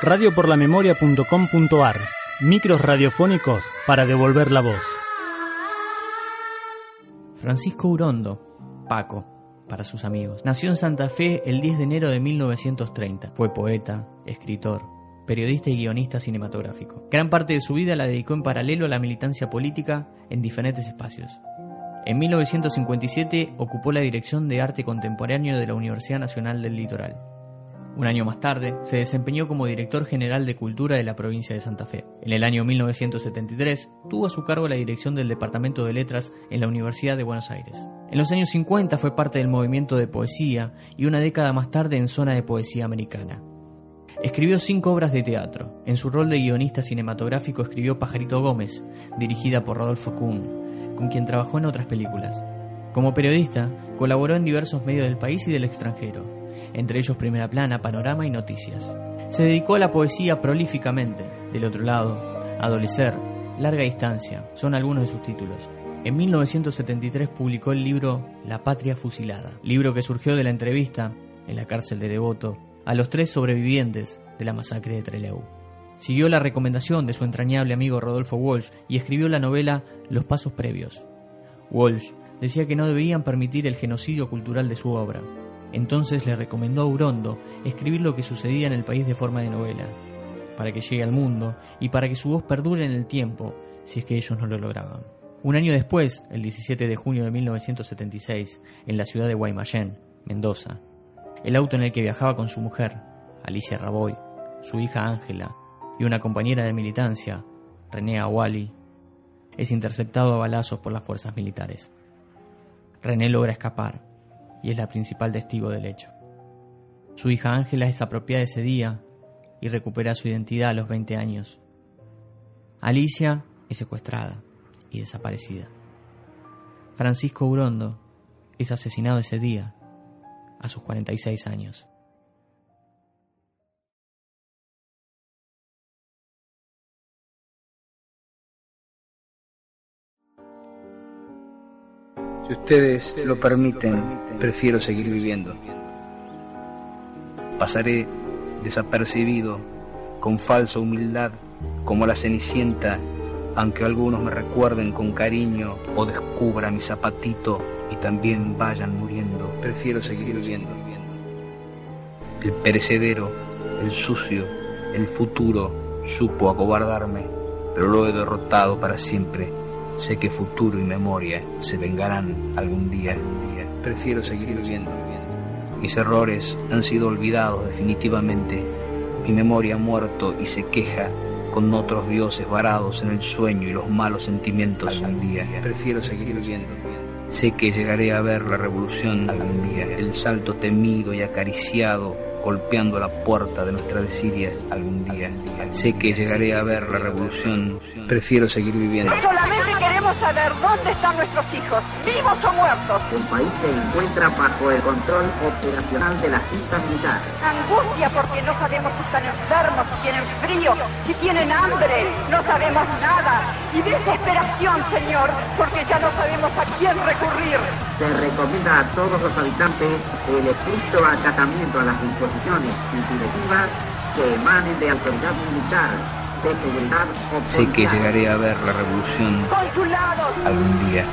radioporlamemoria.com.ar Micros radiofónicos para devolver la voz. Francisco Urondo, Paco, para sus amigos. Nació en Santa Fe el 10 de enero de 1930. Fue poeta, escritor, periodista y guionista cinematográfico. Gran parte de su vida la dedicó en paralelo a la militancia política en diferentes espacios. En 1957 ocupó la dirección de arte contemporáneo de la Universidad Nacional del Litoral. Un año más tarde, se desempeñó como director general de Cultura de la provincia de Santa Fe. En el año 1973, tuvo a su cargo la dirección del Departamento de Letras en la Universidad de Buenos Aires. En los años 50 fue parte del movimiento de poesía y una década más tarde en Zona de Poesía Americana. Escribió cinco obras de teatro. En su rol de guionista cinematográfico escribió Pajarito Gómez, dirigida por Rodolfo Kuhn, con quien trabajó en otras películas. Como periodista, colaboró en diversos medios del país y del extranjero entre ellos Primera Plana, Panorama y Noticias. Se dedicó a la poesía prolíficamente. Del otro lado, Adolecer, Larga Distancia, son algunos de sus títulos. En 1973 publicó el libro La Patria Fusilada, libro que surgió de la entrevista, en la cárcel de Devoto, a los tres sobrevivientes de la masacre de Trelew. Siguió la recomendación de su entrañable amigo Rodolfo Walsh y escribió la novela Los Pasos Previos. Walsh decía que no deberían permitir el genocidio cultural de su obra, entonces le recomendó a Urondo escribir lo que sucedía en el país de forma de novela, para que llegue al mundo y para que su voz perdure en el tiempo, si es que ellos no lo lograban. Un año después, el 17 de junio de 1976, en la ciudad de Guaymallén, Mendoza, el auto en el que viajaba con su mujer, Alicia Raboy, su hija Ángela y una compañera de militancia, René Awali, es interceptado a balazos por las fuerzas militares. René logra escapar y es la principal testigo del hecho. Su hija Ángela es apropiada ese día y recupera su identidad a los 20 años. Alicia es secuestrada y desaparecida. Francisco Urondo es asesinado ese día, a sus 46 años. Si ustedes lo permiten, prefiero seguir viviendo. Pasaré desapercibido, con falsa humildad, como la cenicienta, aunque algunos me recuerden con cariño o descubra mi zapatito y también vayan muriendo. Prefiero seguir viviendo. El perecedero, el sucio, el futuro supo acobardarme, pero lo he derrotado para siempre Sé que futuro y memoria se vengarán algún día. Prefiero seguir viviendo. Mis errores han sido olvidados definitivamente. Mi memoria ha muerto y se queja con otros dioses varados en el sueño y los malos sentimientos algún día. Prefiero seguir viviendo. Sé que llegaré a ver la revolución algún día, el salto temido y acariciado golpeando la puerta de nuestra desidia algún día. Sé que llegaré a ver la revolución, prefiero seguir viviendo. Solamente queremos saber dónde están nuestros hijos, vivos o muertos. El país se encuentra bajo el control operacional de las cintas militares. Angustia porque no sabemos si están enfermos, si tienen frío, si tienen hambre, no sabemos nada. Y desesperación, Señor, porque ya no sabemos a quién recurrir. Se recomienda a todos los habitantes el estricto acatamiento a las disposiciones directivas que emanen de autoridad militar, Sé que llegaré a ver la revolución algún día.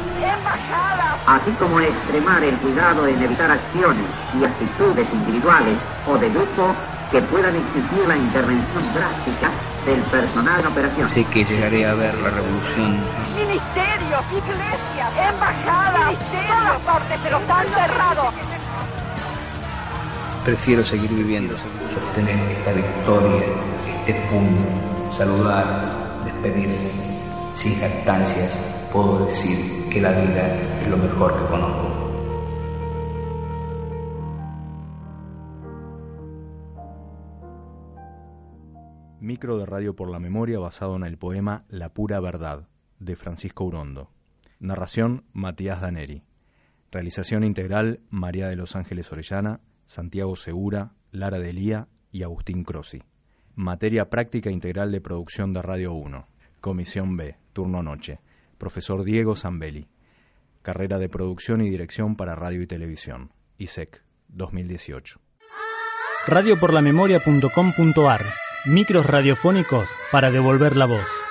así como extremar el cuidado en evitar acciones y actitudes individuales o de grupo que puedan exigir la intervención drástica del personal en operación. Sé que llegaré a ver la revolución ministerios, iglesias, embajadas, todas partes se los han cerrado. Prefiero seguir viviendo, sostener esta victoria, este punto, saludar, despedirme. Sin jactancias, puedo decir que la vida es lo mejor que conozco. Micro de Radio por la Memoria basado en el poema La pura verdad de Francisco Urondo. Narración Matías Daneri. Realización integral María de los Ángeles Orellana, Santiago Segura, Lara Delía y Agustín Crossi. Materia práctica integral de producción de Radio 1. Comisión B, turno noche. Profesor Diego Zambelli. Carrera de producción y dirección para radio y televisión. ISEC 2018. radioporlamemoria.com.ar Micros radiofónicos para devolver la voz.